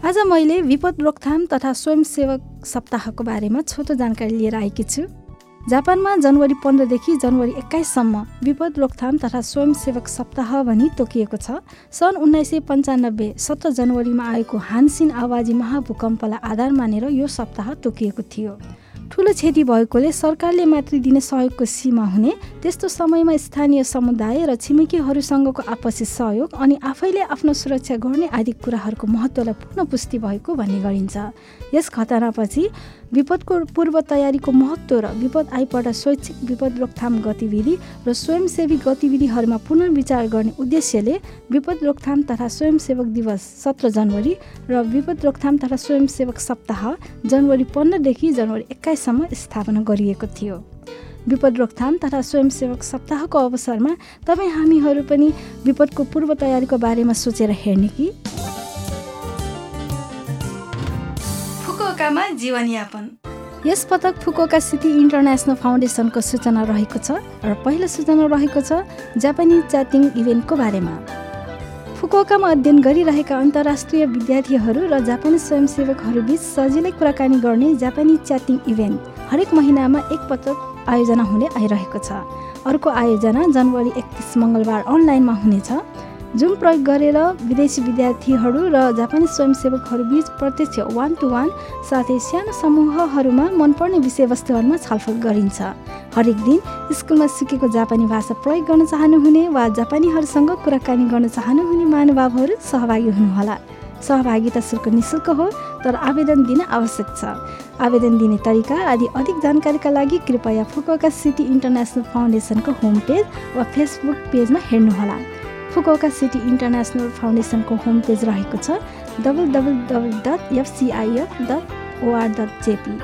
आज मैले विपद रोकथाम तथा स्वयंसेवक सप्ताहको बारेमा छोटो जानकारी लिएर आएकी छु। जापानमा जनवरी पन्ध्रदेखि जनवरी एक्काइससम्म विपद रोकथाम तथा स्वयंसेवक सप्ताह भनी तोकिएको छ। सन् उन्नाइस सय पन्चानब्बे सत्र जनवरीमा आएको हानसिन आवाजी महाभूकम्पलाई आधार मानेर यो सप्ताह तोकिएको थियो। ठुलो क्षति भएकोले सरकारले मात्र दिने सहयोगको सीमा हुने त्यस्तो समयमा स्थानीय समुदाय र छिमेकीहरूसँगको आपसी सहयोग अनि आफैले आफ्नो सुरक्षा गर्ने आदि कुराहरूको महत्त्वलाई पुनः पुष्टि भएको भन्ने गरिन्छ। यस घटनापछि विपदको पूर्व तयारीको महत्त्व र विपद आइपर्दा स्वैच्छिक विपद रोकथाम गतिविधि र स्वयंसेवी गतिविधिहरूमा पुनर्विचार गर्ने उद्देश्यले विपद रोकथाम तथा स्वयंसेवक दिवस सत्र जनवरी र विपद रोकथाम तथा स्वयंसेवक सप्ताह जनवरी पन्ध्रदेखि जनवरी एक्काइससम्म स्थापना गरिएको थियो। विपद रोकथाम तथा स्वयंसेवक सप्ताहको अवसरमा तपाईँ हामीहरू पनि विपदको पूर्व तयारीको बारेमा सोचेर हेर्ने कि फुकुओकामा जीवनयापन। यस पटक फुकुओका सिटी इन्टरनेसनल फाउन्डेसनको सूचना रहेको छ र पहिलो सूचना रहेको छ जापानिज च्याटिङ इभेन्टको बारेमा। फुकुओकामा अध्ययन गरिरहेका अन्तर्राष्ट्रिय विद्यार्थीहरू र जापानी स्वयंसेवकहरू बिच सजिलै कुराकानी गर्ने जापानी च्याटिङ इभेन्ट हरेक महिनामा एक पटक आयोजना हुने आइरहेको छ। अर्को आयोजना जनवरी एकतिस मङ्गलबार अनलाइनमा हुनेछ। जुन प्रयोग गरेर विदेशी विद्यार्थीहरू र जापानी स्वयंसेवकहरू बिच प्रत्यक्ष वान टु वान साथै सानो समूहहरूमा मनपर्ने विषयवस्तुहरूमा छलफल गरिन्छ। हरेक दिन स्कुलमा सिकेको जापानी भाषा प्रयोग गर्न चाहनुहुने वा जापानीहरूसँग कुराकानी गर्न चाहनुहुने महानुभावहरू सहभागी हुनुहोला। सहभागिता शुल्क निशुल्क हो तर आवेदन दिन आवश्यक छ। आवेदन दिने तरिका आदि अधिक जानकारीका लागि कृपया फुकुका सिटी इन्टरनेसनल फाउन्डेसनको होम पेज वा फेसबुक पेजमा हेर्नुहोला। फुकौका सिटी इन्टरनेसनल फाउन्डेसनको होम पेज रहेको छ double double double dot FCIF dot OR dot JP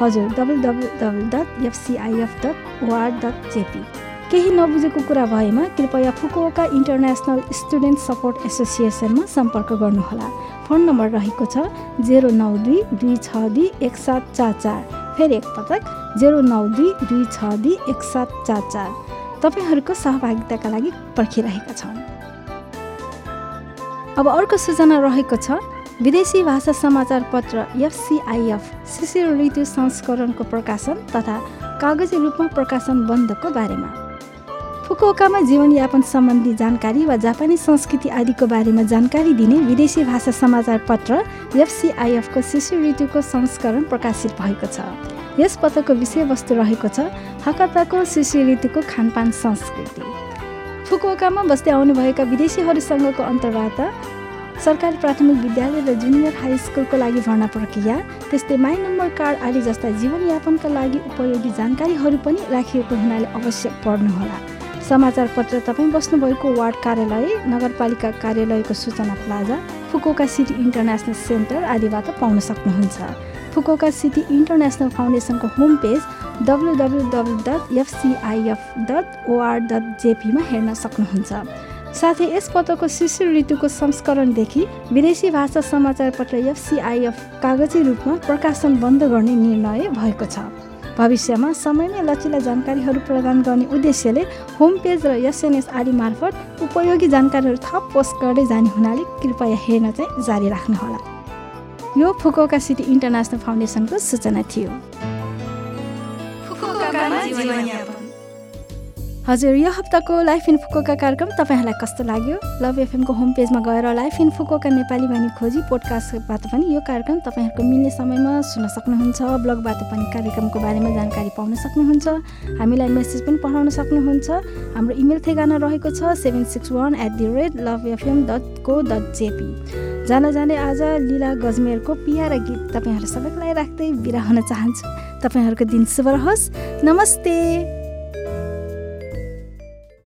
हजुर double double double dot FCIF dot OR dot JP केही नबुझेको कुरा भएमा कृपया फुकुओका इन्टरनेसनल स्टुडेन्ट सपोर्ट एसोसिएसनमा सम्पर्क गर्नुहोला। फोन नम्बर रहेको छ जेरो नौ दुई दुई छ दुई एक सात चार चार फेरि एकपटक जेरो नौ दुई दुई छ दुई एक सात चार चार तपाईँहरूको सहभागिताका लागि पर्खिरहेका छौँ अब अर्को सूचना रहेको छ विदेशी भाषा समाचार पत्र एफसिआइएफ शिशिर ऋतु संस्करणको प्रकाशन तथा कागजी रूपमा प्रकाशन बन्दको बारेमा। फुकुओकामा जीवनयापन सम्बन्धी जानकारी वा जापानी संस्कृति आदिको बारेमा जानकारी दिने विदेशी भाषा समाचार पत्र एफसिआइएफको शिशु ऋतुको संस्करण प्रकाशित भएको छ। यस पत्रको विषयवस्तु रहेको छ हकताको ऋतुको खानपान संस्कृति। फुकुओकामा बस्दै आउनुभएका विदेशीहरूसँगको अन्तर्वार्ता सरकारी प्राथमिक विद्यालय र जुनियर हाई स्कुलको लागि भर्ना प्रक्रिया त्यस्तै माई नम्बर कार्ड आदि जस्ता जीवनयापनका लागि उपयोगी जानकारीहरू पनि राखिएको हुनाले अवश्य पढ्नुहोला। समाचार पत्र तपाईँ बस्नुभएको वार्ड कार्यालय नगरपालिका कार्यालयको सूचना plaza Fukuoka city international centre आदिबाट पाउन सक्नुहुन्छ। फुकोका सिटी इन्टरनेसनल फाउन्डेसनको home page W W W dot FCIF dot OR dot जेपीमा हेर्न सक्नुहुन्छ। साथै यस पत्रको शिशु ऋतुको संस्करणदेखि विदेशी भाषा समाचार पत्र एफसिआइएफ कागजी रूपमा प्रकाशन बन्द गर्ने निर्णय भएको छ। भविष्यमा समयमै लचिला जानकारीहरू प्रदान गर्ने उद्देश्यले होम पेज र एसएनएस आदि मार्फत उपयोगी जानकारीहरू थप पोस्ट गर्दै जाने हुनाले कृपया हेर्न चाहिँ जारी राख्नुहोला। यो फुकोका सिटी इन्टरनेसनल फाउन्डेसनको सूचना थियो। हजुर यो हप्ताको लाइफ इन फुकोका कार्यक्रम तपाईँहरूलाई कस्तो लाग्यो? लभ एफएमको होम पेजमा गएर लाइफ इन फुकोका नेपाली भनी खोजी पोडकास्टबाट पनि यो कार्यक्रम तपाईँहरूको मिल्ने समयमा सुन्न सक्नुहुन्छ ब्लगबाट पनि कार्यक्रमको बारेमा जानकारी पाउन सक्नुहुन्छ हामीलाई मेसेज पनि पठाउन सक्नुहुन्छ। हाम्रो इमेल ठेगाना रहेको छ seven six one eight the rate love FM dot co dot JP जान जाने आज लीला गजमेरको पिया र गीत तपाईँहरू सबैलाई राख्दै बिरा हुन चाहन्छु। तपाईँहरूको दिन शुभ रहोस्। नमस्ते।